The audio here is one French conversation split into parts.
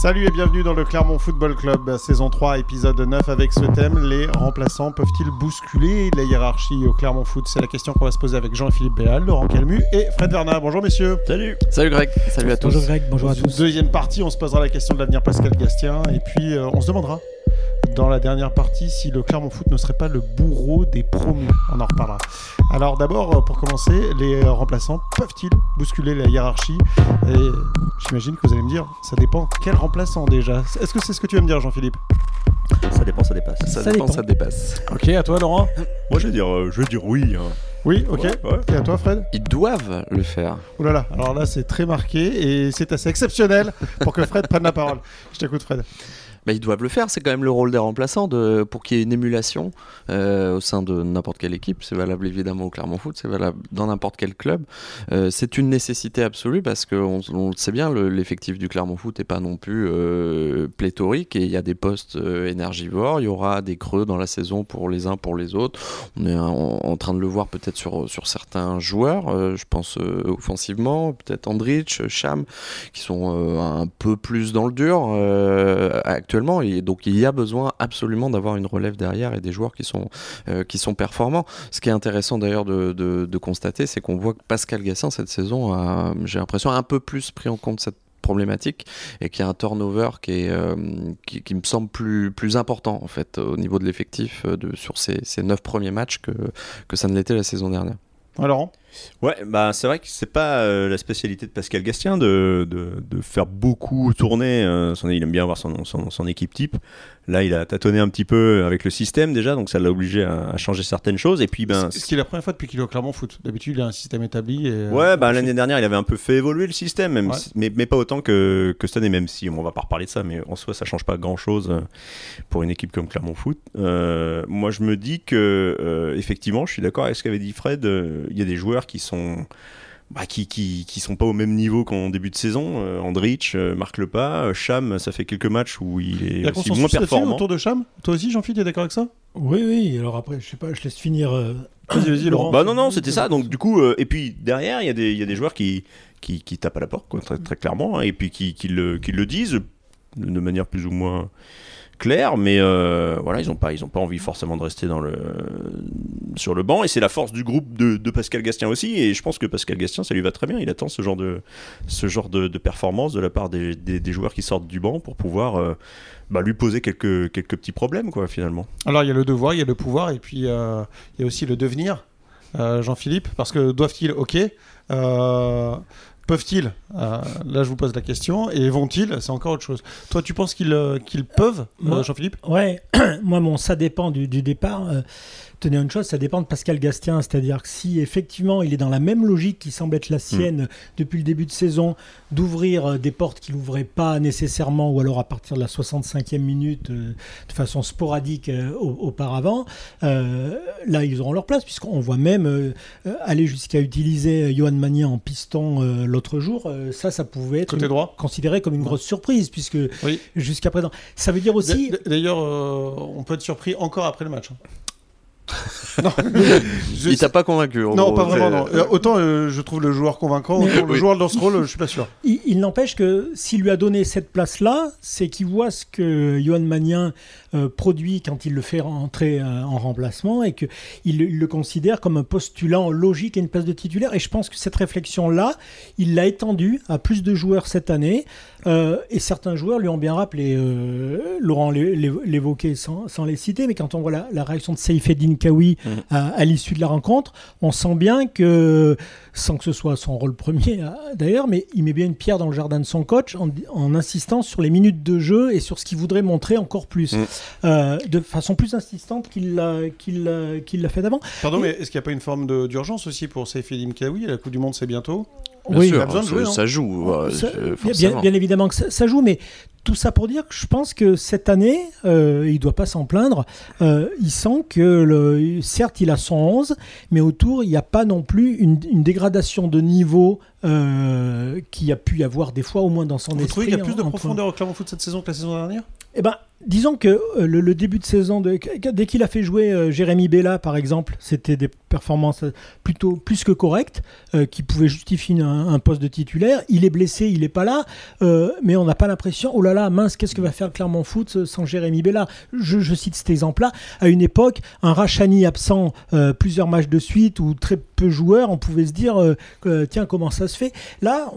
Salut et bienvenue dans le Clermont Football Club, saison 3, épisode 9 avec ce thème, les remplaçants peuvent-ils bousculer la hiérarchie au Clermont Foot? C'est la question qu'on va se poser avec Jean-Philippe Béal, Laurent Calmu et Fred Vernat. Bonjour messieurs. Salut. Salut Greg, salut à tous. Bonjour Greg, bonjour à tous. Deuxième partie, on se posera la question de l'avenir Pascal Gastien et puis euh, on se demandera dans la dernière partie si le Clermont Foot ne serait pas le bourreau des promus. On en reparlera. Alors d'abord, euh, pour commencer, les euh, remplaçants peuvent-ils bousculer la hiérarchie? Et j'imagine que vous allez me dire, ça dépend quel remplaçant déjà. Est-ce que c'est ce que tu vas me dire Jean-Philippe? Ça dépend, ça dépasse. Ça, Ça dépend, dépend. ça dépasse. Ok, à toi Laurent Moi, je vais dire, euh, je vais dire oui. hein. Oui, ok. Ouais, ouais. Et à toi Fred? Ils doivent le faire. Ouh là là, alors là c'est très marqué et c'est assez exceptionnel pour que Fred prenne la parole. Je t'écoute Fred. Bah, ils doivent le faire, c'est quand même le rôle des remplaçants de, pour qu'il y ait une émulation euh, au sein de n'importe quelle équipe. C'est valable évidemment au Clermont Foot, c'est valable dans n'importe quel club. Euh, c'est une nécessité absolue parce qu'on on le sait bien, le- l'effectif du Clermont Foot n'est pas non plus euh, pléthorique et il y a des postes énergivores, il y aura des creux dans la saison pour les uns, pour les autres. On est en, train de le voir peut-être sur, sur certains joueurs, je pense offensivement, peut-être Andrich, Cham, qui sont un peu plus dans le dur euh, donc il y a besoin absolument d'avoir une relève derrière et des joueurs qui sont, euh, qui sont performants. Ce qui est intéressant d'ailleurs de, constater, c'est qu'on voit que Pascal Gassin cette saison a, j'ai l'impression, un peu plus pris en compte cette problématique et qu'il y a un turnover qui, est, euh, qui, me semble plus, plus important en fait au niveau de l'effectif euh, sur ces, ces neuf premiers matchs que, que ça ne l'était la saison dernière. Laurent? Ouais, bah c'est vrai que c'est pas euh, la spécialité de Pascal Gastien de, faire beaucoup tourner. euh, il aime bien avoir son équipe type. Là, il a tâtonné un petit peu avec le système déjà, donc ça l'a obligé à, à changer certaines choses. Et puis, ben, Ce qui est la première fois depuis qu'il est au Clermont Foot. D'habitude il a un système établi. Et, euh, Ouais, bah, l'année dernière, il avait un peu fait évoluer le système, même Ouais. si- mais, mais pas autant que, que cette année, même si on va pas reparler de ça, mais en soi, ça change pas grand chose pour une équipe comme Clermont Foot. Euh, moi, je me dis que, euh, effectivement, je suis d'accord avec ce qu'avait dit Fred, euh, il y a des joueurs qui sont. Bah, qui, qui, qui sont pas au même niveau qu'en début de saison. Euh, Andrich euh, marque le pas. Euh, Cham, ça fait quelques matchs où il est a aussi moins performant. autour de Cham? Toi aussi Jean-Philippe, tu es d'accord avec ça? Oui, oui, alors après, je sais pas, je laisse finir. euh, Vas-y, vas-y Laurent. Bah non, non, c'était ça. Donc du coup, euh, et puis derrière, il y, a des- il y a des joueurs qui, qui, qui tapent à la porte, quoi, très, très clairement, hein, et puis qui, qui, le, qui le disent de manière plus ou moins claire, mais euh, voilà, ils n'ont pas, pas envie forcément de rester dans le, sur le banc, et c'est la force du groupe de, de Pascal Gastien aussi, et je pense que Pascal Gastien, ça lui va très bien. Il attend ce genre de, ce genre de, performance de la part des, des, joueurs qui sortent du banc pour pouvoir euh, bah, lui poser quelques, quelques petits problèmes, quoi, finalement. Alors il y a le devoir, il y a le pouvoir et puis euh, il y a aussi le devenir. Jean-Philippe, parce que doivent-ils Ok. Euh, Peuvent-ils Euh, Là, je vous pose la question. Et vont-ils C'est encore autre chose. Toi, tu penses qu'ils euh, qu'ils peuvent, euh, Jean-Philippe? Ouais, moi, mon ça dépend du, du départ. Tenez une chose, ça dépend de Pascal Gastien. C'est-à-dire que si effectivement il est dans la même logique qui semble être la sienne depuis le début de saison, d'ouvrir euh, des portes qu'il n'ouvrait pas nécessairement, ou alors à partir de la 65e minute, euh, de façon sporadique euh, au- auparavant, euh, là ils auront leur place, puisqu'on voit même aller jusqu'à utiliser Johan Magnin en piston l'autre jour. Ça, ça pouvait être droit considéré comme une grosse surprise, puisque Oui. jusqu'à présent. Ça veut dire aussi. D'ailleurs, on peut être surpris encore après le match. Non, je- Il t'a pas convaincu en non, gros, pas vraiment. c'est- Non. Euh, autant euh, je trouve le joueur convaincant, autant le Oui. joueur dans ce rôle, euh, je suis pas sûr. Il, il n'empêche que s'il lui a donné cette place-là, c'est qu'il voit ce que Johan Magnin euh, produit quand il le fait rentrer euh, en remplacement et qu'il il le considère comme un postulant logique à une place de titulaire. Et je pense que cette réflexion-là, il l'a étendue à plus de joueurs cette année. Euh, et certains joueurs lui ont bien rappelé, euh, Laurent l'é- l'é- l'évoquait sans, sans les citer, mais quand on voit la, la réaction de Saïfeddin Kawi Mhm. à, à l'issue de la rencontre, on sent bien que, sans que ce soit son rôle premier euh, d'ailleurs, mais il met bien une pierre dans le jardin de son coach en, en insistant sur les minutes de jeu et sur ce qu'il voudrait montrer encore plus, Mhm. euh, de façon plus insistante qu'il l'a fait d'avant. Pardon, mais est-ce qu'il n'y a pas une forme d'urgence aussi pour Seyfedim Kawi La Coupe du Monde, c'est bientôt? Bien Oui, sûr, besoin de ça- jouer, hein. ça joue, ouais, Ça- euh, bien évidemment que ça, ça joue, mais tout ça pour dire que je pense que cette année, euh, il doit pas s'en plaindre. Euh, il sent que, le, certes, il a son 11, mais autour, il n'y a pas non plus une dégradation de niveau euh, qu'il y a pu y avoir des fois, au moins dans son Vous esprit. trouvez qu'il y a plus de entre- profondeur au Clermont Foot cette saison que la saison dernière? Eh ben, disons que euh, le, le début de saison, de, dès qu'il a fait jouer euh, Jérémy Bella, par exemple, c'était des performances euh, plutôt plus que correctes, euh, qui pouvaient justifier un, un poste de titulaire. Il est blessé, il n'est pas là, euh, mais on n'a pas l'impression, oh là là mince, qu'est-ce que va faire le Clermont Foot sans Jérémy Bella je, je, cite cet exemple-là. À une époque, un Rachani absent plusieurs matchs de suite ou très peu joueurs, on pouvait se dire, euh, tiens, comment ça se fait? Là,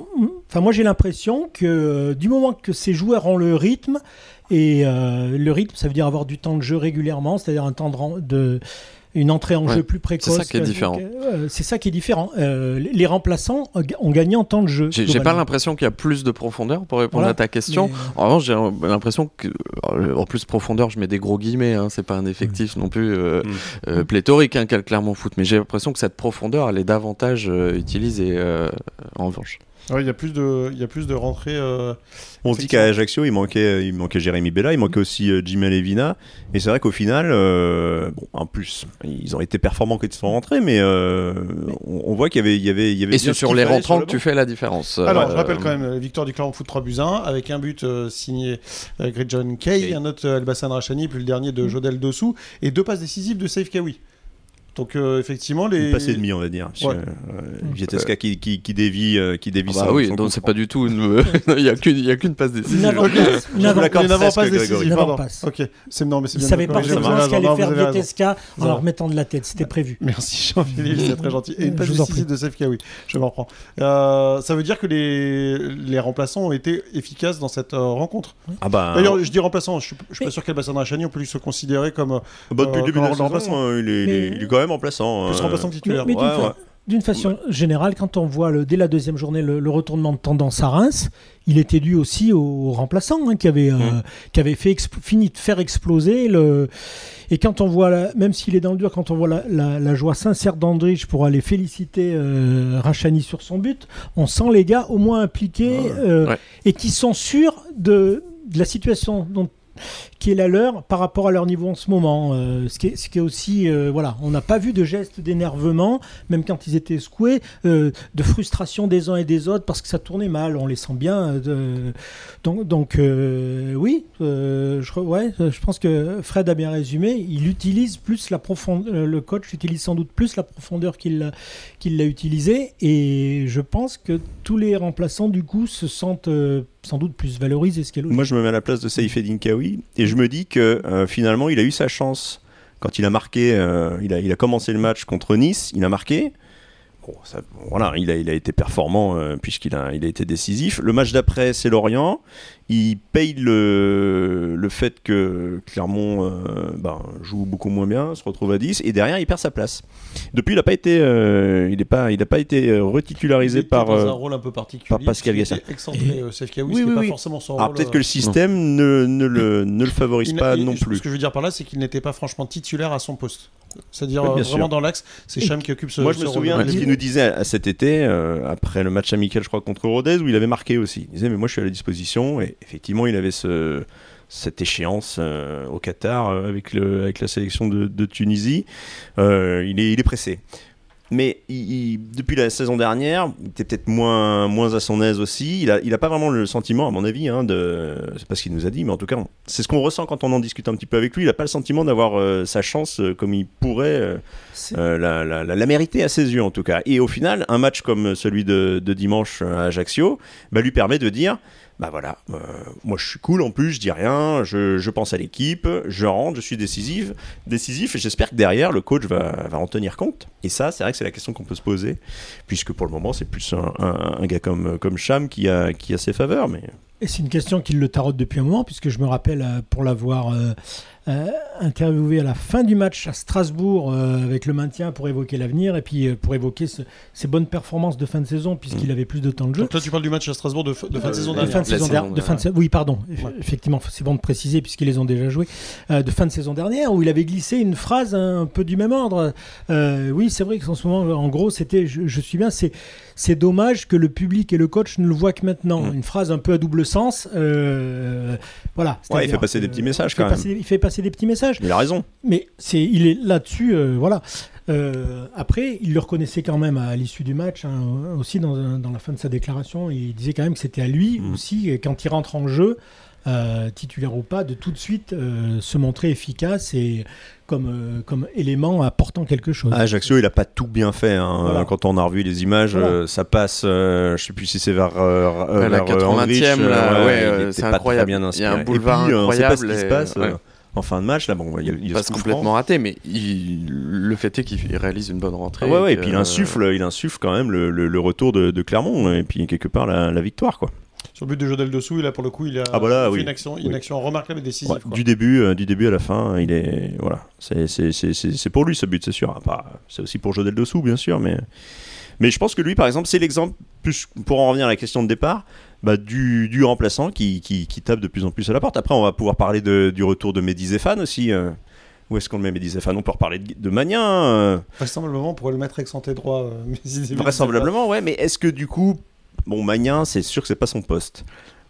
enfin, moi j'ai l'impression que euh, du moment que ces joueurs ont le rythme, et le rythme, ça veut dire avoir du temps de jeu régulièrement, c'est-à-dire un temps de une entrée en jeu plus précoce. C'est ça qui est différent. c'est ça qui est différent. Euh, les remplaçants ont gagné en temps de jeu. J'ai pas l'impression qu'il y a plus de profondeur pour répondre à ta question. En revanche, j'ai l'impression que, euh, en plus profondeur, je mets des gros guillemets. Hein, c'est pas un effectif non plus euh, mm. pléthorique, hein, Clermont Foot. Mais j'ai l'impression que cette profondeur, elle est davantage utilisée en revanche. Il y a plus de, il y a plus de rentrées. On dit qu'à Ajaccio, il manquait, il manquait Jérémy Bella, il manquait aussi euh, Jimmy Levina. Et c'est vrai qu'au final, euh, bon, en plus, ils ont été performants quand ils sont rentrés, mais euh, on, voit qu'il y avait, il y avait, il y avait. Et c'est sur les rentrants que tu fais la différence. Alors, je rappelle quand même la victoire du Clermont Foot 3 buts 1 avec un but signé Greg John Kay, un autre Elbassan Rachani, puis le dernier de mm. Jodel Dossou, et deux passes décisives de Safe Kawi. Donc euh, effectivement les passé demi on va dire. Ouais. Euh, qui, qui, qui dévie euh, qui dévie ah bah oui donc c'est pas du tout une... il y a qu'une il y a qu'une passe décisive. Une avant-passe. Une avant-passe décisive. OK. C'est non mais c'est bien. Il savait pas ce qu'allait faire Vietesca en leur mettant de la tête, c'était prévu. Merci Jean-Philippe, c'est très gentil. Et une passe décisive de Sefka oui, je m'en prends. ça veut dire que les les remplaçants ont été efficaces dans cette rencontre. Ah bah D'ailleurs, je dis remplaçant, je suis pas sûr qu'Elbassan Rachani on peut lui se considérer comme bah, depuis le début de la saison, il est quand même remplaçant. Plus remplaçant titulaire. d'une façon générale, quand on voit le, dès la deuxième journée le, retournement de tendance à Reims, il était dû aussi aux remplaçants hein, qui avaient euh, mm. qui fait fini de faire exploser le. Et quand on voit, même s'il est dans le dur, quand on voit la, joie sincère d'Andrich pour aller féliciter euh, Rachani sur son but, on sent les gars au moins impliqués euh, et qui sont sûrs de, de la situation dont qui est la leur par rapport à leur niveau en ce moment. Euh, ce, qui est, aussi, euh, voilà, on n'a pas vu de gestes d'énervement, même quand ils étaient secoués, euh, de frustration des uns et des autres parce que ça tournait mal, on les sent bien. donc, oui, je, pense que Fred a bien résumé. Il utilise plus la profondeur, le coach utilise sans doute plus la profondeur qu'il qu'il l'a utilisé, et je pense que tous les remplaçants du coup se sentent sans doute plus valorisés. Ce Moi, je me mets à la place de Saïf Kawi et je me dis que euh, finalement, il a eu sa chance quand il a marqué. Euh, il, a, il a commencé le match contre Nice, il a marqué voilà, il a, il a été performant euh, puisqu'il a, il a été décisif. Le match d'après, c'est Lorient. Il paye le, le fait que Clermont euh, ben, joue beaucoup moins bien, se retrouve à 10, et derrière, il perd sa place. Depuis, il n'a pas été, euh, il pas, il pas été retitularisé par, un rôle un peu particulier, par Pascal Gassin. Excentré, oui, oui, pas forcément son Alors peut-être que le système ne, ne, le, ne le favorise pas non plus. Ce que je veux dire par là, c'est qu'il n'était pas franchement titulaire à son poste. C'est-à-dire vraiment dans l'axe, c'est Cham qui occupe ce Moi, je me souviens de ce qu'il nous disait à, cet été, euh, après le match amical, je crois, contre Rodez, où il avait marqué aussi. Il disait, mais moi, je suis à la disposition. Et effectivement, il avait ce, cette échéance euh, au Qatar euh, avec, le, avec la sélection de, de Tunisie. il, est, il est pressé. Mais depuis la saison dernière, il était peut-être moins, moins à son aise aussi. Il n'a il a pas vraiment le sentiment, à mon avis, hein, de. C'est pas ce qu'il nous a dit, mais en tout cas, c'est ce qu'on ressent quand on en discute un petit peu avec lui. Il n'a pas le sentiment d'avoir euh, sa chance euh, comme il pourrait euh, la, la, la, mériter à ses yeux, en tout cas. Et au final, un match comme celui de, de dimanche à Ajaccio bah, lui permet de dire bah voilà, euh, moi je suis cool en plus, je dis rien, je, pense à l'équipe, je rentre, je suis décisif, décisif et j'espère que derrière le coach va, en tenir compte. Et ça, c'est vrai que c'est la question qu'on peut se poser, puisque pour le moment c'est plus un, gars comme, comme Cham qui a, qui a ses faveurs. Mais... Et c'est une question qui le tarote depuis un moment, puisque je me rappelle euh, pour l'avoir euh, euh, interviewé à la fin du match à Strasbourg euh, avec le maintien pour évoquer l'avenir et puis euh, pour évoquer ses bonnes performances de fin de saison puisqu'il mm. avait plus de temps de jeu. Donc toi tu parles du match à Strasbourg de, fin de saison dernière. De fin de saison, dernière. De fin de, oui pardon, effectivement c'est bon de préciser puisqu'ils les ont déjà joués. de fin de saison dernière où il avait glissé une phrase un peu du même ordre. oui c'est vrai qu'en ce moment en gros c'était je, suis bien c'est c'est dommage que le public et le coach ne le voient que maintenant. Mm. Une phrase un peu à double sens. voilà. Ouais, il fait passer des petits messages quand même. il fait passer des petits messages. Il a raison. Mais c'est, il est là-dessus, euh, voilà. Euh, après, il le reconnaissait quand même à l'issue du match, hein, aussi dans, dans, la fin de sa déclaration. Il disait quand même que c'était à lui mm. aussi, quand il rentre en jeu, euh, titulaire ou pas, de tout de suite euh, se montrer efficace et comme, euh, comme élément apportant quelque chose. Ah, Ajaccio, il a pas tout bien fait. hein. Voilà. Quand on a revu les images, Voilà. euh, ça passe. euh, je sais plus si c'est vers, euh, euh, la vers, euh, 80e, Andrich, là, euh, ouais, euh, c'est pas très incroyable. bien Il y a inspiré. un Et boulevard puis, euh, on sait pas ce qui incroyable se et- passe euh, ouais. en fin de match. Là, bon, il il passe complètement raté, mais il- le fait est qu'il réalise une bonne rentrée. Ah ouais, ouais, et que- puis il insuffle, il insuffle quand même le, le- le retour de, de Clermont et puis quelque part la, la victoire quoi. Sur le but de Jodel dessous, là pour le coup, il a Ah bah là, fait oui. une, action, une Oui. action remarquable et décisive. Ouais, quoi. du début, euh, du début à la fin, il est voilà, c'est pour lui ce but, c'est sûr. C'est aussi pour Jodel dessous, bien sûr, mais mais je pense que lui, par exemple, c'est l'exemple plus pour en revenir à la question de départ. bah, du, du remplaçant qui, qui, qui tape de plus en plus à la porte. Après, on va pouvoir parler de- du retour de Mehdi Zéphane aussi. euh. Où est-ce qu'on le met Mehdi Zéphane? On peut reparler de, de Magnin. euh. Vraisemblablement, on pourrait le mettre excentré droit. euh, il- Vraisemblablement, ouais, mais est-ce que du coup, bon, Magnin, c'est sûr que c'est pas son poste.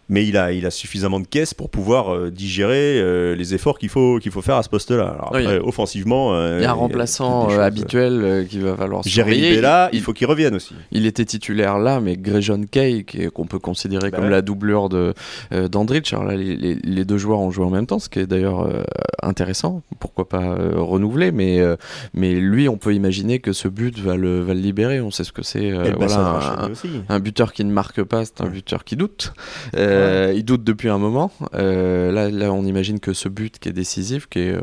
Mais il a, il a suffisamment de caisses pour pouvoir euh, digérer euh, les efforts qu'il faut, qu'il faut faire à ce poste-là. Alors Oui. après, offensivement. euh, Il y a un remplaçant habituel euh, qui va falloir Jérémy. Bella, il, il faut qu'il revienne aussi. il était titulaire là, mais Grejon Kay, qu'on peut considérer Bah comme ouais. la doublure de d'Andrich. Alors là, les, les- les deux joueurs ont joué en même temps, ce qui est d'ailleurs intéressant. Pourquoi pas renouveler, mais mais lui, on peut imaginer que ce but va le va le libérer. On sait ce que c'est. voilà, un buteur qui ne marque pas, c'est un buteur qui doute. Euh, Il doute depuis un moment. Euh, là, là, on imagine que ce but qui est décisif, qui est, euh,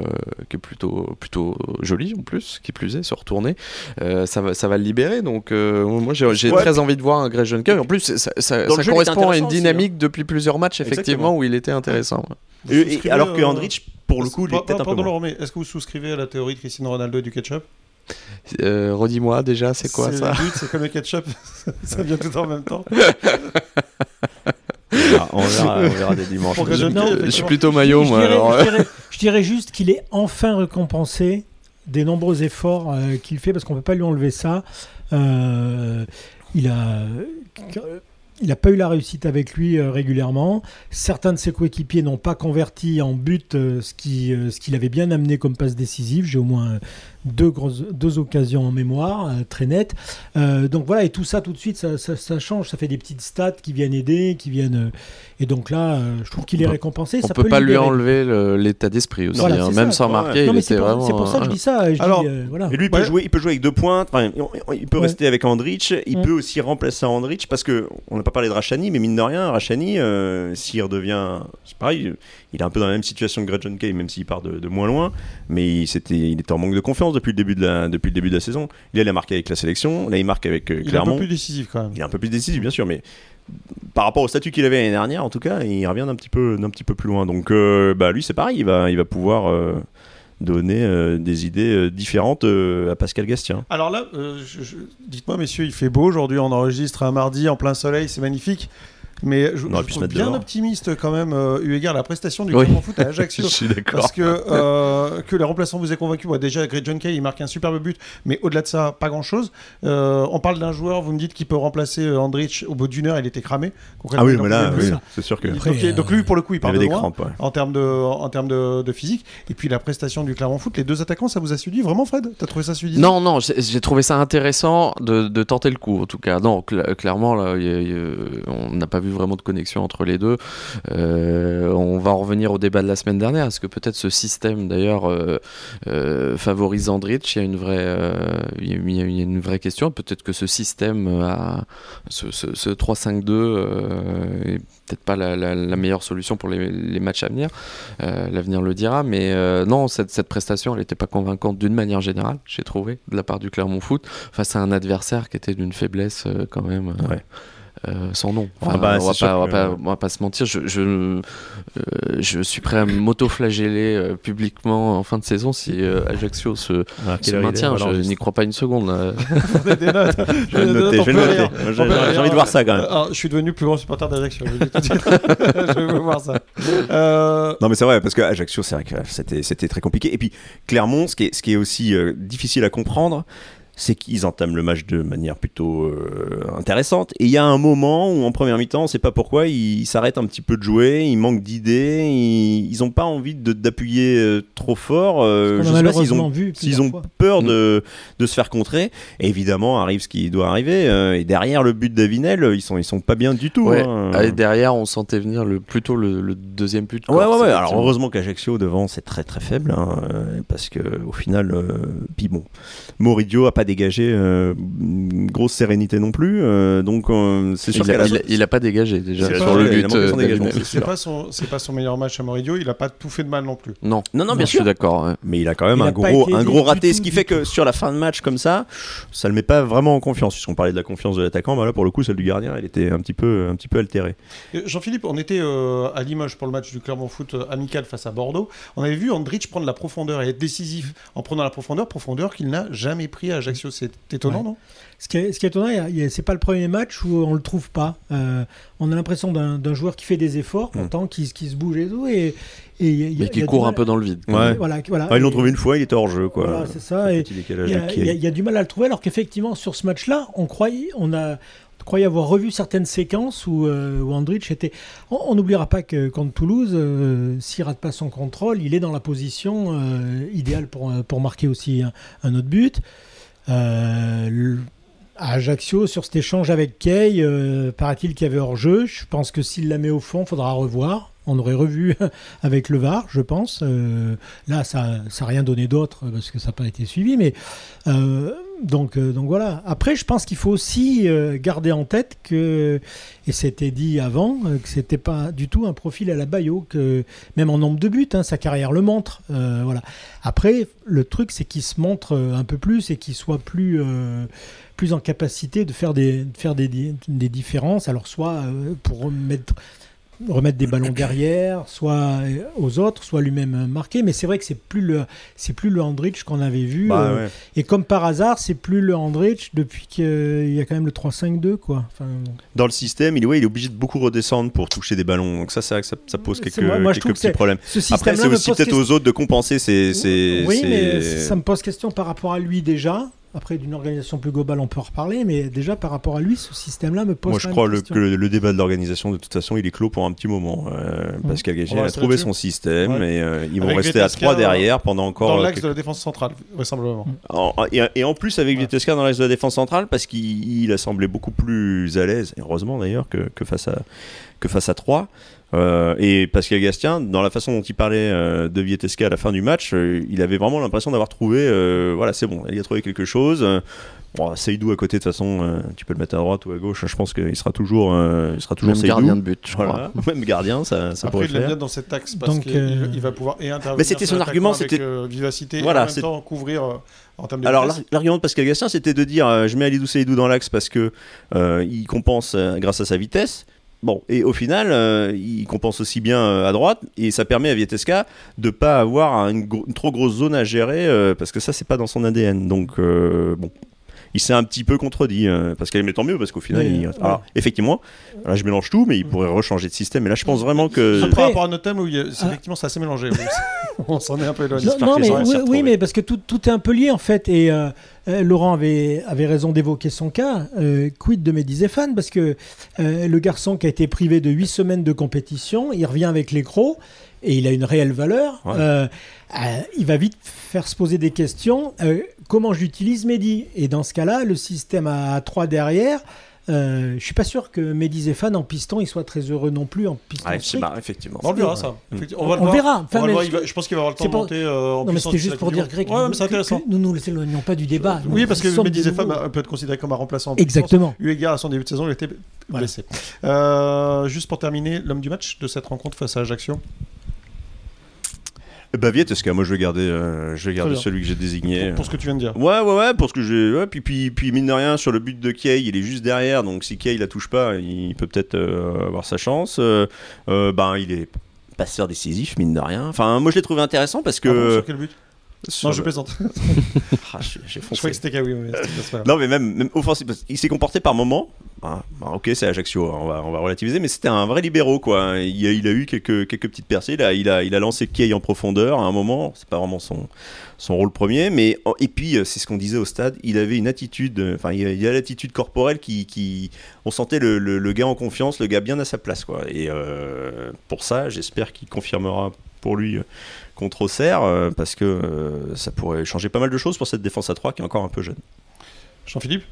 qui est plutôt, plutôt joli en plus, qui plus est, se retourner, euh, ça, va, ça va le libérer. Donc, euh, moi, j'ai Ouais. très envie de voir un Greg Jeune En plus, ça, correspond à une dynamique depuis plusieurs matchs, effectivement, Exactement. où il était intéressant. Et- et- alors que Andrich, pour le coup, il est peut-être un peu mais est-ce que vous souscrivez à la théorie de Cristiano Ronaldo et du ketchup? Euh, Redis-moi déjà, c'est quoi ça? le but, C'est comme le ketchup, ça vient tout en même temps. On, verra, on verra des dimanches. Je- Non, Je suis plutôt maillot, je, moi. dirais, alors, je dirais- je dirais juste qu'il est enfin récompensé des nombreux efforts euh, qu'il fait parce qu'on peut pas lui enlever ça. Euh, il a. Il n'a pas eu la réussite avec lui euh, régulièrement. Certains de ses coéquipiers n'ont pas converti en but euh, ce qui, euh, ce qu'il avait bien amené comme passe décisive. J'ai au moins euh, deux, grosses, deux occasions en mémoire, euh, très nettes. Euh, donc voilà, et tout ça, tout de suite, ça, ça- ça change. Ça fait des petites stats qui viennent aider, qui viennent. euh, et donc là, euh, je trouve qu'il est peut- récompensé. on ça peut pas lui enlever le- l'état d'esprit aussi. Voilà, hein. Même ça. sans Ouais. marquer, c'est pour, vraiment. c'est pour ça que je dis ça. Je Alors, dis, euh, voilà. Et lui, il peut, Ouais. jouer, il peut jouer avec deux pointes. Enfin, il, peut Ouais. rester avec Andrich. Il peut aussi remplacer Andrich parce que on n'a pas parlé de Rachani, mais mine de rien, Rachani, euh, s'il redevient, c'est pareil, il est un peu dans la même situation que Greg John Kay, même s'il part de, de moins loin. Mais il était en manque de confiance depuis le début de la, depuis le début de la saison. Là, il a marqué avec la sélection. Là, il marque avec euh, Il est un Clermont. peu plus décisif quand même. Il est un peu plus décisif, bien sûr, mais par rapport au statut qu'il avait l'année dernière, en tout cas, il revient d'un petit peu, d'un petit peu plus loin. Donc, euh, bah, lui, c'est pareil, il va, il va pouvoir euh, donner euh, des idées euh, différentes euh, à Pascal Gastien. Alors là, euh, je- je- dites-moi, messieurs, il fait beau aujourd'hui. On enregistre un mardi en plein soleil, c'est magnifique. Mais je, je trouve bien dehors. optimiste quand même, euh, eu égard à la prestation du Oui. Clermont Foot à Ajaccio. Je suis d'accord. Parce que, euh, que les remplaçants vous aient convaincu. Bon, déjà, Greg John Kay, il marque un superbe but, mais au-delà de ça, pas grand-chose. Euh, on parle d'un joueur, vous me dites qu'il peut remplacer euh, Andrich. Au bout d'une heure, il était cramé. Ah oui, il mais là, oui, c'est sûr que. Il- Il Après, donc, euh, donc lui, pour le coup, il part avait de des loin crampes. ouais. en termes de, en termes de, de physique. Et puis la prestation du Clermont Foot, les deux attaquants, ça vous a suivi vraiment, Fred? T'as trouvé ça suivi Non, non, j'ai trouvé ça intéressant de, de tenter le coup, en tout cas. Non, cla- clairement, là, il y a- il y a- on n'a pas vu vraiment de connexion entre les deux. Euh, on va en revenir au débat de la semaine dernière. Est-ce que peut-être ce système, d'ailleurs, euh, euh, favorise Andrich Il y a une vraie, il y a- une vraie question. Peut-être que ce système, ce, ce- ce 3-5-2, euh, est peut-être pas la, meilleure solution pour les, matchs à venir. L'avenir le dira. Mais non, cette, prestation, elle n'était pas convaincante d'une manière générale, j'ai trouvé, de la part du Clermont Foot, face à un adversaire qui était d'une faiblesse quand même. euh. Euh, sans nom. Ah bah, on, va pas, on va pas- on va pas se mentir, je, je, euh, je suis prêt à m'auto-flageller euh, publiquement en fin de saison si euh, Ajaccio se, Ah, se maintient. Je n'y crois pas une seconde. là. Je vais le noter, je vais j'ai- envie de voir ça quand même. Alors, je suis devenu plus grand supporter d'Ajaccio. Je, veux voir ça. Euh, Non mais c'est vrai parce que Ajaccio c'est vrai que c'était très compliqué et puis Clermont ce qui est ce qui est aussi euh, difficile à comprendre c'est qu'ils entament le match de manière plutôt euh, intéressante. Et il y a un moment où en première mi-temps, on sait pas pourquoi, ils s'arrêtent un petit peu de jouer, ils manquent d'idées, ils n'ont pas envie d'appuyer euh, trop fort. euh, je sais pas s'ils malheureusement ont, vu s'ils plusieurs ont fois. peur Mm. de, de se faire contrer. Et évidemment, arrive ce qui doit arriver. euh, et derrière le but d'Avinel, ils sont, ils sont pas bien du tout. Ouais. hein. Et derrière, on sentait venir le, plutôt le, le deuxième but. de Ouais, ouais, Corse, ouais. Alors heureusement qu'Ajaccio devant c'est très très faible hein, parce que au final, euh, puis bon, Moridio a pas dégagé euh, une grosse sérénité non plus, euh, donc euh, c'est sûr il, a, qu'à la il, a, il a pas dégagé déjà C'est sur pas- le but c'est sûr. pas son, c'est pas son meilleur match à Moridio. Il a pas tout fait de mal non plus. Non, Non, non, bien je suis sûr. d'accord. ouais. Mais il a quand même Il un gros, un gros raté, tout, ce qui fait que sur la fin de match comme ça, ça le met pas vraiment en confiance. Si on parlait de la confiance de l'attaquant, bah là pour le coup celle du gardien, elle était un petit peu, un petit peu altérée. Jean-Philippe, on était euh, à Limoges pour le match du Clermont Foot amical face à Bordeaux. On avait vu Andrich prendre la profondeur et être décisif en prenant la profondeur, profondeur qu'il n'a jamais pris à Ajaccio. C'est étonnant, Ouais. non? Ce qui est, ce qui est étonnant, c'est pas le premier match où on le trouve pas. Euh, on a l'impression d'un joueur qui fait des efforts, Mm. pourtant qui, qui se bouge et tout, et, et y a- y a- qui y a court un peu dans le vide. Ouais. Voilà, voilà. Ah, ils l'ont trouvé une fois, il était hors jeu quoi. Voilà, c'est ça. Et il y, a, du mal à le trouver, alors qu'effectivement, sur ce match-là, on croyait, on a avoir revu certaines séquences où, euh, où Andrich était. On n'oubliera pas que contre Toulouse, euh, s'il rate pas son contrôle, il est dans la position euh, idéale pour, euh, pour marquer aussi un, un autre but. Euh, Ajaccio, sur cet échange avec Kay, euh, paraît-il qu'il y avait hors-jeu. Je pense que s'il la met au fond, faudra revoir. On aurait revu avec le VAR, je pense. Euh, là, ça n'a rien donné d'autre parce que ça n'a pas été suivi. Mais donc, euh, donc voilà. Après, je pense qu'il faut aussi euh, garder en tête que, et c'était dit avant, euh, que c'était pas du tout un profil à la Bayo, que même en nombre de buts, hein, sa carrière le montre. Voilà. Après, le truc, c'est qu'il se montre un peu plus et qu'il soit plus, plus en capacité de faire des, de faire des, des, différences. Alors, soit pour remettre remettre des ballons derrière, soit aux autres, soit lui-même marquer. Mais c'est vrai que c'est plus le, c'est plus le Andrich qu'on avait vu. Bah, euh, ouais. Et comme par hasard, c'est plus le Andrich depuis qu'il y a quand même le 3-5-2, quoi. Enfin, Dans le système, il, ouais, il est obligé de beaucoup redescendre pour toucher des ballons. Donc ça, que ça, ça pose quelques, moi- moi, quelques petits problèmes. ce Après, c'est aussi peut-être question- aux autres de compenser ces. ces- Oui, ces- mais ça me pose question par rapport à lui déjà. Après, d'une organisation plus globale, on peut en reparler, mais déjà par rapport à lui, ce système-là me pose Moi, je crois le, que le, le débat de l'organisation, de toute façon, il est clos pour un petit moment. Euh, Pascal On Gagé va a trouvé son système Ouais. et euh, ils vont Avec rester à 3 derrière pendant encore. Dans l'axe quelques- de la défense centrale, vraisemblablement. En- et, et en plus, avec Ouais. Vitesca dans l'axe de la défense centrale, parce qu'il il a semblé beaucoup plus à l'aise, heureusement d'ailleurs, que, que face à que face à 3. Euh, et Pascal Gastien, dans la façon dont il parlait euh, de Vietesca à la fin du match, euh, il avait vraiment l'impression d'avoir trouvé, euh, voilà, c'est bon, il a trouvé quelque chose. Euh, bon, Seydou à côté, de toute façon, euh, tu peux le mettre à droite ou à gauche. Je pense qu'il sera toujours, euh, il sera toujours Même Seydou. gardien de but, je crois. Voilà. Même gardien, ça, ça Après, pourrait il le l'aime faire. bien dans cet axe parce Donc, qu'il il va pouvoir et intervenir. Mais c'était son argument, avec, c'était- euh, vivacité Voilà, et en même c'est- temps couvrir euh, en termes de Alors l'argument de Pascal Gastien, c'était de dire euh, je mets Alidou Seydou dans l'axe parce que euh, il compense euh, grâce à sa vitesse. Bon, et au final, euh, il compense aussi bien euh, à droite et ça permet à Vietesca de pas avoir une, trop grosse zone à gérer euh, parce que ça c'est pas dans son ADN. Donc bon, il s'est un petit peu contredit euh, parce qu'elle mais tant mieux parce qu'au final, Oui, il- ouais. alors, effectivement, là je mélange tout, mais il pourrait rechanger de système. Et là, je pense vraiment que Par Après- rapport à notre thème où il a- c'est Ah. effectivement c'est assez mélangé. On s'en est un peu éloigné. Non, mais, oui, mais parce que tout, tout est un peu lié en fait. Et euh, euh, Laurent avait, avait raison d'évoquer son cas. Euh, quid de Mehdi Zéphane Parce que euh, le garçon qui a été privé de 8 semaines de compétition, il revient avec les crocs et il a une réelle valeur. Ouais. Euh, euh, il va vite faire se poser des questions. Euh, comment j'utilise Mehdi? Et dans ce cas-là, le système à 3 derrière. Euh, je suis pas sûr que Mehdi Zéphane en piston il soit très heureux non plus en piston strict. marrant, effectivement. On le verra ça. Effectivement, On va le On voir. verra. On Enfin, va le mais voir, je- il va- je pense qu'il va avoir le temps c'est de monter euh, en Non, mais puissance c'était juste pour dire, Greg. Ouais, c'est que- nous nous éloignons pas du débat. Oui, parce que Nous Mehdi Zéphane peut être considéré comme un remplaçant. Exactement. Eu égard à son début de saison, il était Voilà. blessé. Euh, juste pour terminer, l'homme du match de cette rencontre face à Ajaccio. Bah Vietesca, moi je vais garder, euh, je vais garder celui que j'ai désigné. Pour, pour ce que tu viens de dire. Ouais, ouais, ouais, parce que j'ai. Ouais, puis, puis, puis, mine de rien, sur le but de Kay, il est juste derrière, donc si Kay la touche pas, il peut peut-être euh, avoir sa chance. Euh, euh, ben, il est passeur décisif, mine de rien. Enfin, moi je l'ai trouvé intéressant parce que. Pardon, sur quel but? Non, je plaisante. Ah, Je croyais que c'était Kawi. mais pas. Non, mais même, même offensif, qu'il s'est comporté par moments. Ah, bah, ok, c'est Ajaccio, hein, on va, on va relativiser, mais c'était un vrai libéraux, quoi. Il a, il a eu quelques, quelques petites percées. Il a, il a, il a lancé Kay en profondeur à un moment. C'est pas vraiment son, son rôle premier, mais et puis euh, c'est ce qu'on disait au stade. Il avait une attitude, euh, enfin, il a, il a l'attitude corporelle qui, qui, on sentait le, le- le gars en confiance, le gars bien à sa place, quoi. Et euh, pour ça, j'espère qu'il confirmera pour lui contre Auxerre, euh, parce que euh, ça pourrait changer pas mal de choses pour cette défense à 3 qui est encore un peu jeune. Jean-Philippe?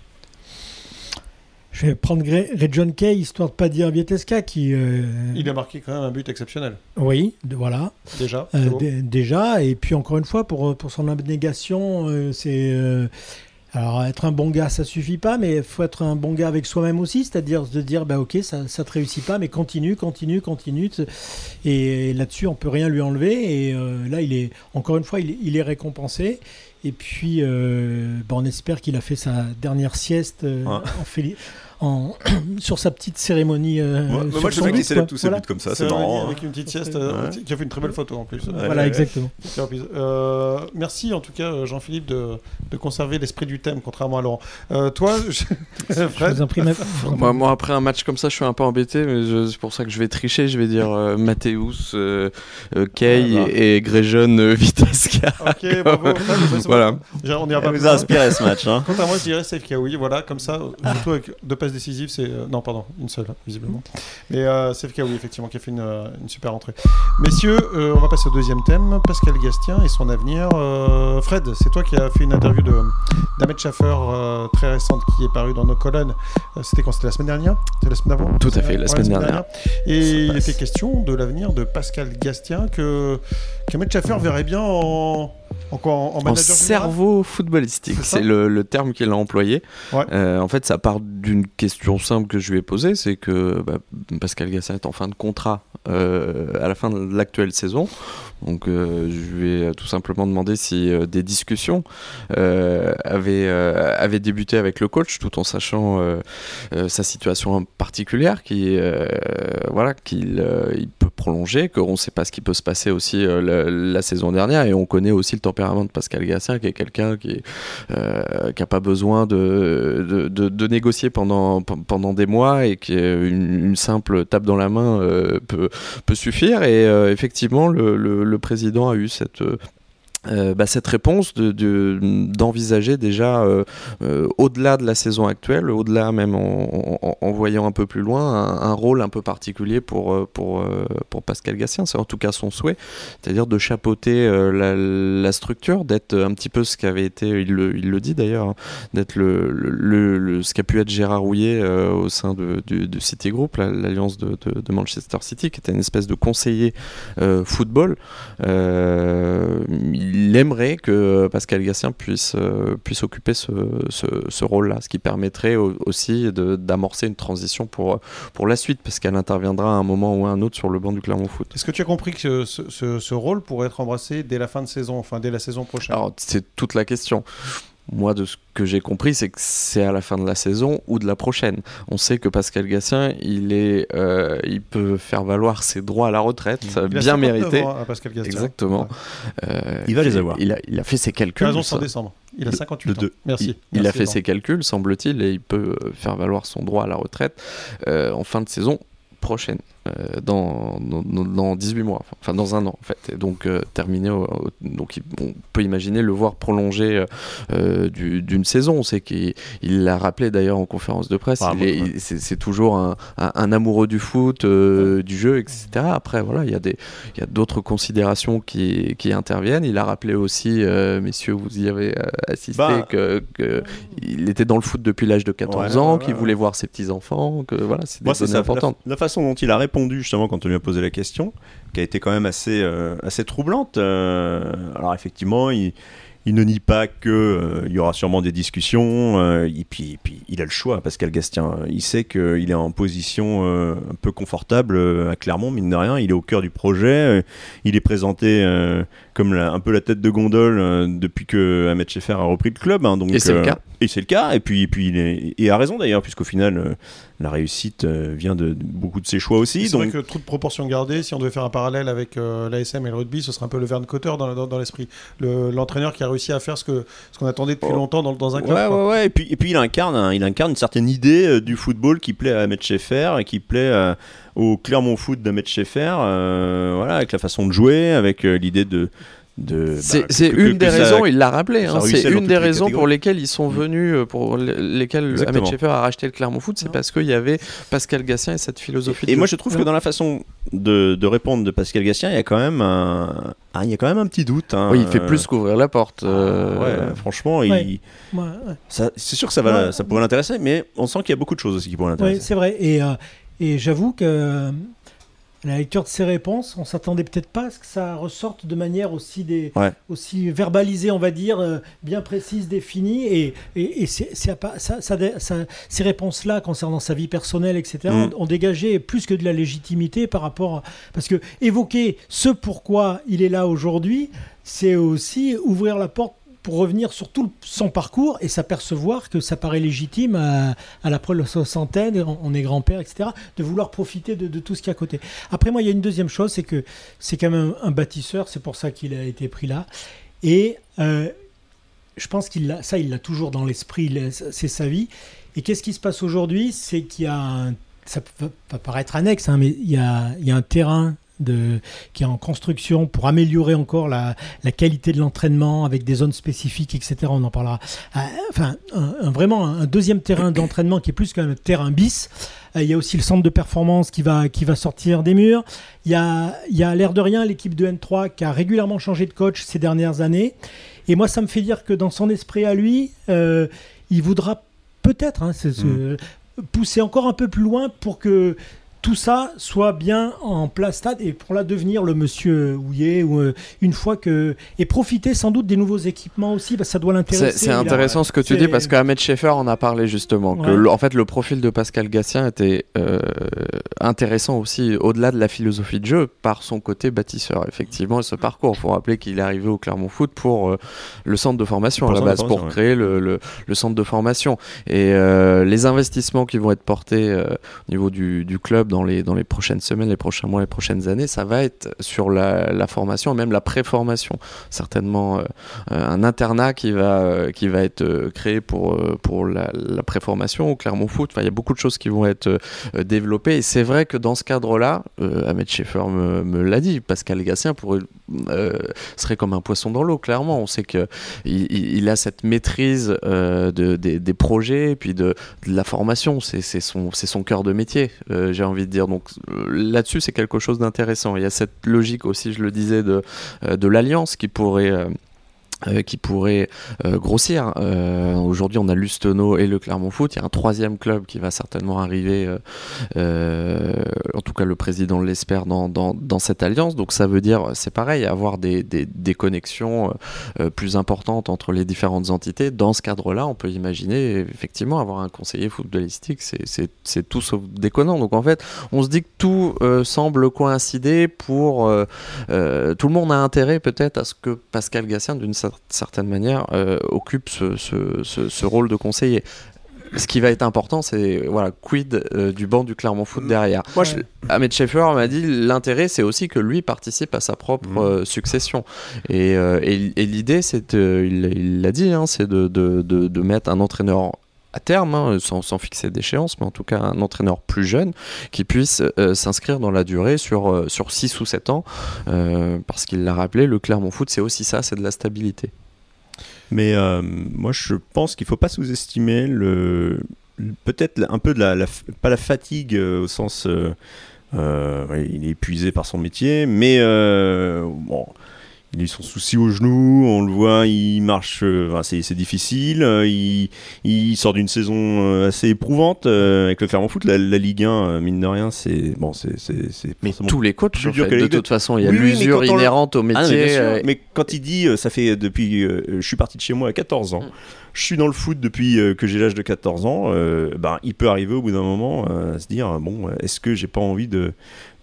Je vais prendre Ray John Kay, histoire de pas dire Vieteska, qui. euh, Il a marqué quand même un but exceptionnel. Oui, de- voilà. Déjà. Euh, déjà, et puis encore une fois, pour, pour son abnégation, euh, c'est. Alors, être un bon gars, ça suffit pas, mais il faut être un bon gars avec soi-même aussi, c'est-à-dire de dire, bah ok, ça, ça te réussit pas, mais continue, continue, continue. Et là-dessus, on peut rien lui enlever. Et euh, là, il est, encore une fois, il, est- il est récompensé. Et puis, euh, bah, on espère qu'il a fait sa dernière sieste euh, Ouais. en féli- en- sur sa petite cérémonie. euh, Moi, sur moi, je but, qu'il célèbre tous ses Voilà. buts comme ça, C'est marrant. hein. Avec une petite sieste, euh, Ouais. qui a fait une très belle photo en plus. Voilà, ouais. exactement. Euh, merci en tout cas, Jean-Philippe, de, de conserver l'esprit du thème, contrairement à Laurent. Euh, toi, je- Je Fred vous en prie, ma- Moi, moi, après un match comme ça, je suis un peu embêté, mais je- c'est pour ça que je vais tricher. Je vais dire euh, Mathéus, Kay Ah, et, Gréjeune euh. Ok, bravo. C'est bon. Voilà. On ira pas plus a inspiré ce match. Hein. Quant à moi, je dirais Safe Kawi. Voilà, comme ça, surtout avec deux passes décisives, c'est. euh, non, pardon, une seule, visiblement. Mais euh, Safe Kawi, effectivement, qui a fait une, euh, une super entrée. Messieurs, euh, on va passer au deuxième thème Pascal Gastien et son avenir. Euh, Fred, c'est toi qui as fait une interview de- d'Ahmed Schaffer euh, très récente qui est parue dans nos colonnes. C'était quand? C'était la semaine dernière? C'était la semaine d'avant? Tout à fait, la semaine dernière. Et il était question de l'avenir de Pascal Gastien que qu'Ahmed Schaffer verrait bien en. En quoi En, en En cerveau footballistique, C'est le, le terme qu'il a employé. Ouais. Euh, en fait, ça part d'une question simple que je lui ai posée, c'est que bah, Pascal Gassin est en fin de contrat à la fin de l'actuelle saison. Donc, euh, je lui ai tout simplement demandé si euh, des discussions euh, avaient, euh, avaient débuté avec le coach, tout en sachant euh, euh, sa situation particulière, qui euh, voilà, qu'il euh, il peut prolonger, qu'on ne sait pas ce qui peut se passer aussi euh, la, saison dernière, et on connaît aussi le tempérament de Pascal Gassin, qui est quelqu'un qui euh, n'a pas besoin de, de, négocier pendant, pendant des mois et qui une, une simple tape dans la main euh, peut, peut suffire. Et euh, effectivement, le, président a eu cette, euh, bah, cette réponse de- de- d'envisager déjà euh, euh, au-delà de la saison actuelle, au-delà même en, voyant un peu plus loin, un, rôle un peu particulier pour, pour, pour Pascal Gassien. C'est en tout cas son souhait, c'est-à-dire de chapeauter la, structure, d'être un petit peu ce qu'avait été, il le, dit d'ailleurs, hein, d'être le, le- ce qu'a pu être Gérard Rouillet au sein de, de City Group, la- l'alliance de, de- de Manchester City, qui était une espèce de conseiller football. Il aimerait que Pascal Gassien puisse, euh, puisse occuper ce, ce- ce rôle-là, ce qui permettrait au- aussi d'amorcer une transition pour, pour la suite, parce qu'elle interviendra à un moment ou à un autre sur le banc du Clermont Foot. Est-ce que tu as compris que ce, ce- ce rôle pourrait être embrassé dès la fin de saison, enfin dès la saison prochaine? Alors, c'est toute la question. Moi, de ce que j'ai compris, c'est que c'est à la fin de la saison ou de la prochaine. On sait que Pascal Gassien, il, est, euh, il peut faire valoir ses droits à la retraite, Il bien 59 mérité. ans, hein, Pascal Gastien. Exactement. Ouais. Euh, Il va les avoir. Il a, il a fait ses calculs. décembre. Il a Le- 58 le ans. deux. Merci. Il, il a fait ses calculs, semble-t-il, et il peut euh, faire valoir son droit à la retraite euh, en fin de saison prochaine, dans, dans, dans 18 mois, enfin dans un an en fait. Et donc euh, terminé, au- au- donc on peut imaginer le voir prolonger euh, euh, du- d'une saison. On sait qu'il il l'a rappelé d'ailleurs en conférence de presse. Ah, c'est toujours un, un- un amoureux du foot, euh, du jeu, etc. Après voilà, il y a des il y a d'autres considérations qui, qui interviennent. Il a rappelé aussi, euh, messieurs, vous y avez euh, assisté, Bah. que, que il était dans le foot depuis l'âge de 14 Ouais, ans, ouais, qu'il ouais, voulait voir ses petits enfants, que voilà, c'est des Moi, c'est données ça. importantes. La, la façon dont il a répondu, justement, quand on lui a posé la question, qui a été quand même assez, euh, assez troublante. Euh, alors, effectivement, il, ne nie pas qu'il il y aura sûrement des discussions. euh, et, puis, et puis, il a le choix, Pascal Gastien. Il sait qu'il est en position euh, un peu confortable euh, à Clermont, mine de rien. Il est au cœur du projet. euh, il est présenté euh, comme la- un peu la tête de gondole euh, depuis que Ahmed Schaeffer a repris le club. hein, donc, Et c'est le euh, cas. Et c'est le cas. Et puis, et puis il est, et a raison d'ailleurs, puisqu'au final, euh, la réussite euh, vient de, de beaucoup de ses choix aussi. C'est vrai Donc, que trop de proportions gardées, si on devait faire un parallèle avec euh, l'ASM et le rugby, ce serait un peu le Verne Cotter dans, dans, dans l'esprit. Le- L'entraîneur qui a réussi à faire ce que ce qu'on attendait depuis Oh. longtemps dans, dans un club. Ouais, quoi. ouais, ouais. Et puis, et puis il, incarne il incarne une certaine idée euh, du football qui plaît à Ahmed Schaeffer et qui plaît euh, au Clermont Foot d'Ahmed Schaeffer. euh, voilà, avec la façon de jouer, avec euh, l'idée de. de C'est bah, c'est une que des ça- raisons, il l'a rappelé, hein, c'est une des raisons pour lesquelles ils sont Mm. venus, euh, pour le- lesquelles Ahmed. Schaeffer a racheté le Clermont Foot, c'est Non. parce qu'il y avait Pascal Gassien et cette philosophie. de Et moi, je trouve que dans la façon de, de répondre de Pascal Gastien, il y a quand même un, ah, il y a quand même un petit doute. hein. oui, il fait plus qu'ouvrir la porte. ah, euh, ouais, franchement, il- Ouais. Ouais, ouais. ça- c'est sûr que ça, va, Ouais. ça pourrait l'intéresser, mais on sent qu'il y a beaucoup de choses aussi qui pourraient Oui, l'intéresser. c'est vrai. Et, euh, et j'avoue que euh, à la lecture de ces réponses, on s'attendait peut-être pas à ce que ça ressorte de manière aussi, des, Ouais. aussi verbalisée, on va dire, euh, bien précise, définie. Et, et, et c'est- c'est ça, ça- ces réponses-là, concernant sa vie personnelle, etc., Mm. ont, ont dégagé plus que de la légitimité par rapport à... Parce que évoquer ce pourquoi il est là aujourd'hui, c'est aussi ouvrir la porte pour revenir sur tout son parcours et s'apercevoir que ça paraît légitime à, à la la soixantaine, on, est grand-père, etc., de vouloir profiter de, tout ce qui est à côté. Après, moi, il y a une deuxième chose, c'est que c'est quand même un, bâtisseur, c'est pour ça qu'il a été pris là. Et euh, je pense qu'il ça, il l'a toujours dans l'esprit, c'est sa vie. Et qu'est-ce qui se passe aujourd'hui? C'est qu'il y a un, ça va paraître annexe, hein, mais il y a, il y a un terrain de, qui est en construction pour améliorer encore la, la qualité de l'entraînement avec des zones spécifiques, etc. On en parlera. Euh, Enfin, un- un- vraiment un deuxième terrain d'entraînement qui est plus qu'un terrain bis. Euh, Il y a aussi le centre de performance qui va, qui va sortir des murs. Il y a, il y a l'air de rien l'équipe de N3 qui a régulièrement changé de coach ces dernières années. Et moi, ça me fait dire que dans son esprit à lui, euh, il voudra peut-être hein, c'est- pousser encore un peu plus loin pour que tout ça soit bien en place stade et pour là devenir le monsieur Houillet ou euh, une fois que et profiter sans doute des nouveaux équipements aussi parce que ça doit l'intéresser. C'est a- intéressant ce que tu dis parce qu'Ahmed Schaeffer en a parlé justement. Que Ouais. le- en fait, le profil de Pascal Gassien était euh, intéressant aussi au-delà de la philosophie de jeu par son côté bâtisseur. Effectivement, et ce parcours. Il faut rappeler qu'il est arrivé au Clermont Foot pour euh, le centre de formation Pour à la base, pour créer le, le- le centre de formation. Et euh, les investissements qui vont être portés euh, au niveau du, du club dans les, dans les prochaines semaines, les prochains mois, les prochaines années, ça va être sur la, formation même la pré-formation. Certainement euh, euh, un internat qui va, euh, qui va être créé pour, pour la, la préformation au Clermont Foot. Il y a beaucoup de choses qui vont être développées. Et c'est vrai que dans ce cadre-là, Ahmed Schaeffer me, l'a dit, Pascal Gassien pourrait, serait comme un poisson dans l'eau, clairement. On sait qu'il il, a cette maîtrise de, des, projets et puis de, la formation. C'est son, son cœur de métier, j'ai envie de dire. Donc euh, là-dessus, c'est quelque chose d'intéressant. Il y a cette logique aussi, je le disais, de, euh, de l'alliance qui pourrait. Euh, qui pourrait euh, grossir. Euh, Aujourd'hui, on a Lustenau et le Clermont Foot. Il y a un troisième club qui va certainement arriver. en tout cas, le président l'espère dans, cette alliance. Donc, ça veut dire, c'est pareil, avoir des, connexions plus importantes entre les différentes entités. Dans ce cadre-là, on peut imaginer effectivement avoir un conseiller footballistique. C'est- tout sauf déconnant. Donc, en fait, on se dit que tout semble coïncider pour tout le monde a intérêt peut-être à ce que Pascal Gassien, d'une cer- certaine manière, euh, occupe ce, ce- ce- ce rôle de conseiller. Ce qui va être important, c'est voilà, quid euh, du banc du Clermont Foot derrière. Moi, je-. Ahmed Schaeffer m'a dit l'intérêt, c'est aussi que lui participe à sa propre Mhm. euh, succession. Et, et- et l'idée, c'est, il il l'a dit, hein, c'est de, de- de- de mettre un entraîneur à terme, hein, sans, sans fixer d'échéance, mais en tout cas un entraîneur plus jeune qui puisse euh, s'inscrire dans la durée sur, euh, sur 6 ou 7 ans. Euh, parce qu'il l'a rappelé, le Clermont Foot, c'est aussi ça, c'est de la stabilité. Mais moi, je pense qu'il faut pas sous-estimer le, peut-être un peu de la, la pas la fatigue au sens, il est épuisé par son métier, mais bon, il a eu son souci au genou, on le voit, il marche, euh, enfin, c'est difficile, euh, il, il sort d'une saison euh, assez éprouvante avec le Clermont Foot, la, la Ligue 1, euh, mine de rien, c'est bon, c'est Mais tous les coachs, en fait, de toute façon, il y a Oui, l'usure inhérente au métier. ah non, mais, quand il dit, ça fait depuis, je suis parti de chez moi à 14 ans, Mm. je suis dans le foot depuis que j'ai l'âge de 14 ans, euh, ben, il peut arriver au bout d'un moment euh, à se dire, bon, est-ce que j'ai pas envie de,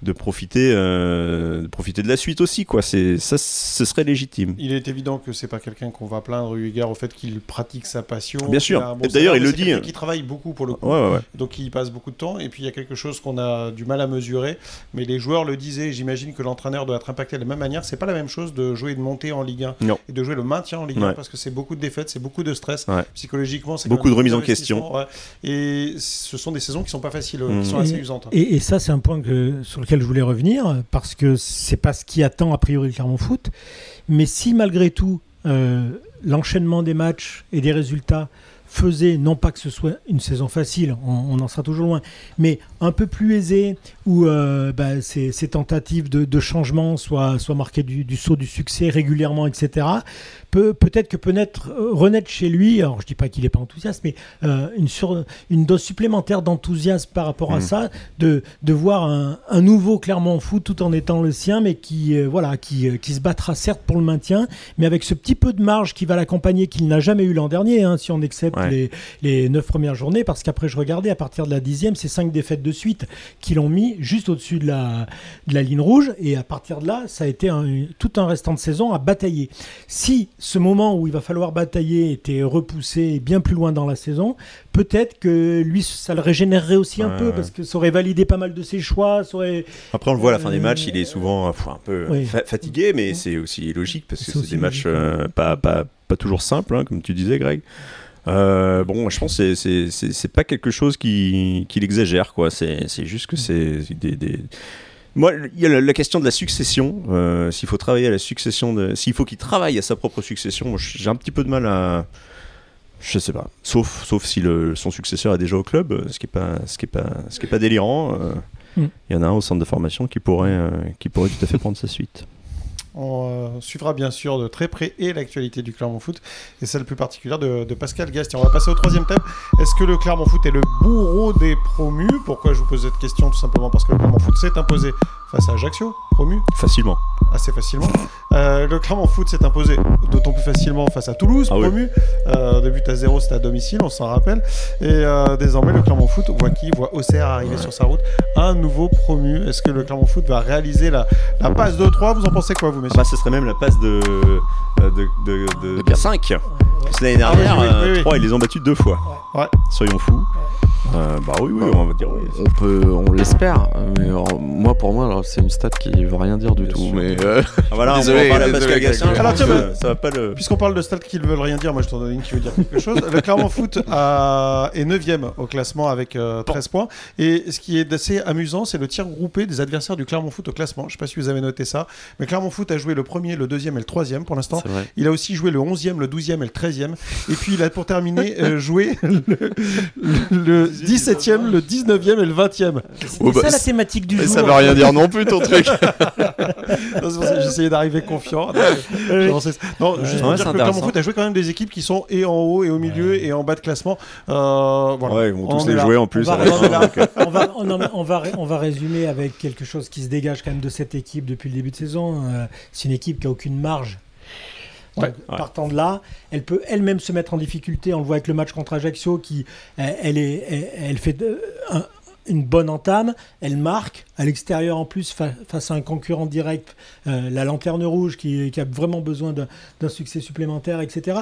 de profiter, euh, de profiter de la suite aussi, quoi. C'est ça, ce serait légitime. Il est évident que c'est pas quelqu'un qu'on va plaindre eu égard au fait qu'il pratique sa passion. Bien sûr. bon Et d'ailleurs, il le dit. quelqu'un Qui travaille beaucoup pour le coup. Ouais, ouais, ouais. Donc il passe beaucoup de temps. Et puis il y a quelque chose qu'on a du mal à mesurer. Mais les joueurs le disaient. J'imagine que l'entraîneur doit être impacté de la même manière. C'est pas la même chose de jouer et de monter en Ligue 1 Non. et de jouer le maintien en Ligue 1 Ouais. parce que c'est beaucoup de défaites, c'est beaucoup de stress. Ouais. Psychologiquement, c'est Beaucoup de remises en ouais. Et ce sont des saisons qui sont pas faciles, Mhm. qui sont assez Et- usantes. Et, et ça, c'est un point que, sur je voulais revenir, parce que c'est pas ce qui attend a priori le Clermont Foot. Mais si malgré tout, euh, l'enchaînement des matchs et des résultats faisait, non pas que ce soit une saison facile, on, on en sera toujours loin, mais un peu plus aisé, où euh, bah, ces, ces tentatives de, de changement soient, soient marquées du, du saut du succès régulièrement, etc., peut, peut-être que peut naître, euh, renaître chez lui, alors je dis pas qu'il n'est pas enthousiaste, mais euh, une, sur, une dose supplémentaire d'enthousiasme par rapport à Mm. ça, de, de voir un, un nouveau Clermont Foot tout en étant le sien, mais qui, euh, voilà, qui, qui se battra certes pour le maintien, mais avec ce petit peu de marge qui va l'accompagner, qu'il n'a jamais eu l'an dernier, hein, si on accepte Ouais. les, les neuf premières journées, parce qu'après je regardais, à partir de la dixième, c'est cinq défaites de suite qui l'ont mis juste au-dessus de la, de la ligne rouge, et à partir de là, ça a été un- tout un restant de saison à batailler. Si ce moment où il va falloir batailler était repoussé bien plus loin dans la saison, peut-être que lui, ça le régénérerait aussi un peu, parce que ça aurait validé pas mal de ses choix, ça aurait... Après, on le voit à la fin des Euh, matchs, il est souvent euh, un peu oui. fa- fatigué, mais c'est aussi logique parce que C'est des matchs euh, pas, pas, pas toujours simples, hein, comme tu disais, Greg. Euh, bon, je pense que c'est- pas quelque chose qui, qui l'exagère, quoi. C'est juste que c'est des, des- Moi, il y a la, la question de la succession. euh, s'il faut travailler à la succession, de... s'il faut qu'il travaille à sa propre succession, moi, j'ai un petit peu de mal à. Je sais pas. Sauf, sauf si le, son successeur est déjà au club, euh, ce qui est pas, ce qui est pas, ce qui est pas délirant. euh, Mm. Il y en a un au centre de formation qui pourrait, qui pourrait tout à fait prendre sa suite. On euh, suivra bien sûr de très près et l'actualité du Clermont Foot et celle plus particulière de, Pascal Gastien. On va passer au troisième thème. Est-ce que le Clermont Foot est le bourreau des promus? Pourquoi je vous pose cette question Tout simplement? Parce que le Clermont Foot s'est imposé face à Ajaccio, promu, Facilement. Assez facilement. Euh, le Clermont Foot s'est imposé d'autant plus facilement face à Toulouse, Ah oui. promu. Euh, de but à zéro, c'était à domicile, on s'en rappelle. Et euh, désormais, le Clermont Foot voit qui? Voit Auxerre arriver sur sa route. Un nouveau promu. Est-ce que le Clermont Foot va réaliser la, la passe de 3 Vous en pensez quoi, vous, Ah messieurs? Bah, ce serait même la passe de, euh, de, de, de, De quatre. 5. L'année dernière, Ah oui, oui, oui, oui. 3, ils les ont battus deux fois. Ouais. Soyons fous. Euh, bah oui, oui, on va dire oui. On peut, on l'espère, mais euh, moi pour moi alors, c'est une stat qui veut rien dire du Bien tout. sûr. Mais euh, Ah, voilà, Désolé, on va parler à désolé, Pascal Gastien. Greg. je Alors, pense tiens, que bah, ça va pas le. Puisqu'on parle de stats qui ne veulent rien dire, moi je t'en donne une qui veut dire quelque chose. Le Clermont Foot a- est 9ème au classement avec euh, 13 points. Et ce qui est assez amusant, c'est le tir groupé des adversaires du Clermont Foot au classement. Je ne sais pas si vous avez noté ça. Mais Clermont Foot a joué le premier, le deuxième et le troisième pour l'instant. c'est vrai. Il a aussi joué le 11e, le 12e et le 13e. Et puis il a pour terminer euh, joué le, le 17e, le 19e et le 20e. C'était Oh, bah, ça la c'est- thématique du Mais jour. ça veut rien dire non plus ton truc. C'est ça J'essayais d'arriver confiant. Non, c'est- non, juste pour Ouais, dire c'est que le Clermont intéressant. Foot a joué quand même des équipes qui sont et en haut et au milieu et en bas de classement. Euh, voilà. Ouais, ils vont On tous les jouer en plus. Là. en- on va résumer avec quelque chose qui se dégage quand même de cette équipe depuis le début de saison. Euh, c'est une équipe qui a aucune marge. Ouais. Partant de là, elle peut elle-même se mettre en difficulté. On le voit avec le match contre Ajaccio, qui elle, est, elle, elle fait de- un- une bonne entame, elle marque à l'extérieur en plus fa- face à un concurrent direct, euh, la lanterne rouge qui, qui a vraiment besoin d'un succès supplémentaire, etc.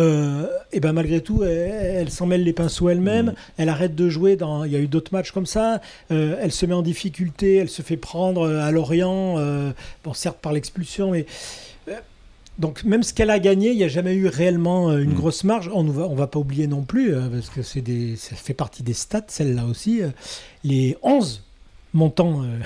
Euh, et ben malgré tout, elle, elle s'en mêle les pinceaux elle-même. Mm. Elle arrête de jouer. Dans, il y a eu d'autres matchs comme ça. Euh, elle se met en difficulté. Elle se fait prendre à Lorient. bon, certes par l'expulsion, mais donc même ce qu'elle a gagné, il n'y a jamais eu réellement euh, une Mm. grosse marge. On ne va, on va pas oublier non plus, euh, parce que c'est des, ça fait partie des stats, celle-là aussi, euh, les 11 montants euh,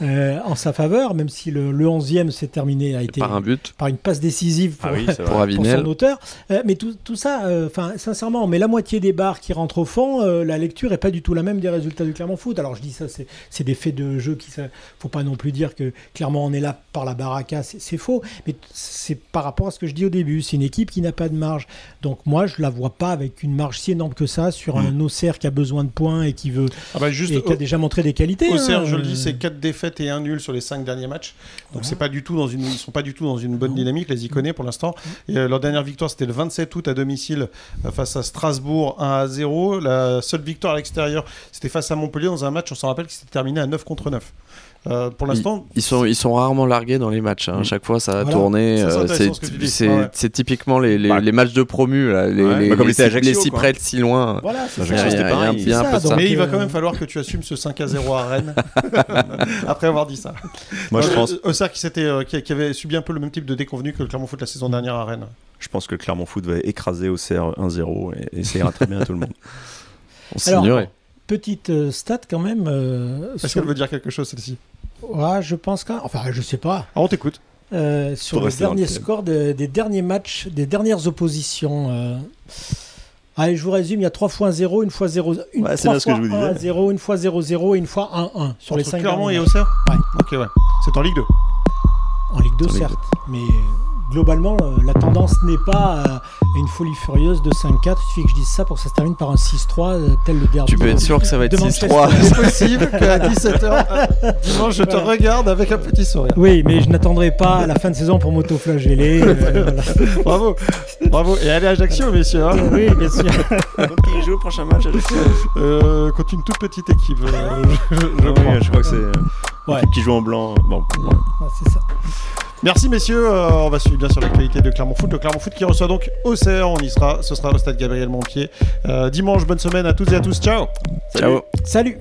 euh, en sa faveur, même si le, le 11e s'est terminé, a été Par un but par une passe décisive pour, Ah oui, pour son auteur. Euh, mais tout, tout ça, euh, enfin, sincèrement, on met la moitié des barres qui rentrent au fond, euh, la lecture est pas du tout la même des résultats du Clermont Foot. Alors je dis ça, c'est c'est des faits de jeu qui, ça, faut pas non plus dire que Clermont en est là par la baraka, c'est c'est faux. Mais c'est par rapport à ce que je dis au début, c'est une équipe qui n'a pas de marge. Donc moi, je la vois pas avec une marge si énorme que ça sur Mm. un Auxerre qui a besoin de points et qui veut Ah bah juste et qui a déjà montré des qualités. Auxerre, hein, je le dis, euh, c'est 4 défaites et 1 nul sur les 5 derniers matchs. Donc Voilà. c'est pas du tout dans une, ils sont pas du tout dans une bonne Non. dynamique, les Iconais pour l'instant. Euh, leur dernière victoire, c'était le 27 août à domicile euh, face à Strasbourg 1 à 0. La seule victoire à l'extérieur, c'était face à Montpellier dans un match, on s'en rappelle, qui s'était terminé à 9 contre 9. Euh, pour l'instant, Ils sont, ils sont rarement largués dans les matchs. hein. Chaque fois, ça a Voilà. tourné. C'est euh, ce c'est Ouais, typiquement les, les, Bah. les matchs de promu, là, les, Ouais, les, bah, comme les, était si- Ajaccio, les si près, si loin. Voilà, c'est ça. De mais il va quand même falloir que tu assumes ce 5 à 0 à Rennes après avoir dit ça. Moi, je Euh, pense, Auxerre qui, s'était, euh, qui, qui avait subi un peu le même type de déconvenu que le Clermont Foot la saison dernière à Rennes. je pense que Clermont Foot va écraser au CR 1-0 et, ça ira très bien à tout le monde. On Alors, s'ignorait. Petite stat quand même. euh, Est-ce sur- qu'elle veut dire quelque chose celle-ci? Ouais, je pense quand Enfin, je sais pas. Ah, on t'écoute. Euh, sur le dernier score de- des derniers matchs, des dernières oppositions. euh, Allez, je vous résume, il y a 3 fois 1 0, une fois 0, une Ouais, c'est trois bien ce que fois je vous 1 à disais. 0, une fois 0 0 et une fois 1 1 sur les Entre 5 Clermont et Auxerre Ouais. Ok, ouais. C'est en Ligue 2. matchs. En Ligue 2, En Ligue certes. Mais euh, globalement, euh, la tendance n'est pas à une folie furieuse de 5 4. Il suffit que je dise ça pour que ça se termine par un 6 3, euh, tel le derby. Tu peux être sûr que ça va être de 6-3. Manchester. C'est possible qu'à 17h, dimanche, je te Voilà. regarde avec un petit sourire. Oui, mais je n'attendrai pas à la fin de saison pour m'auto-flageller. euh, voilà. Bravo, bravo. Et allez Ajaccio, messieurs. hein. Oui, bien sûr. Donc, il joue au prochain match Ajaccio Euh, contre une toute petite équipe, euh, je, je- je Oui, crois. je crois que c'est euh, Ouais. l'équipe qui joue en blanc. Bon, ouais. Ouais, c'est ça. Merci messieurs, Euh, on va suivre bien sûr l'actualité de Clermont Foot. Le Clermont Foot qui reçoit donc Auxerre, on y sera, ce sera au stade Gabriel Montpied. Euh, dimanche, bonne semaine à toutes et à tous, ciao Ciao. Salut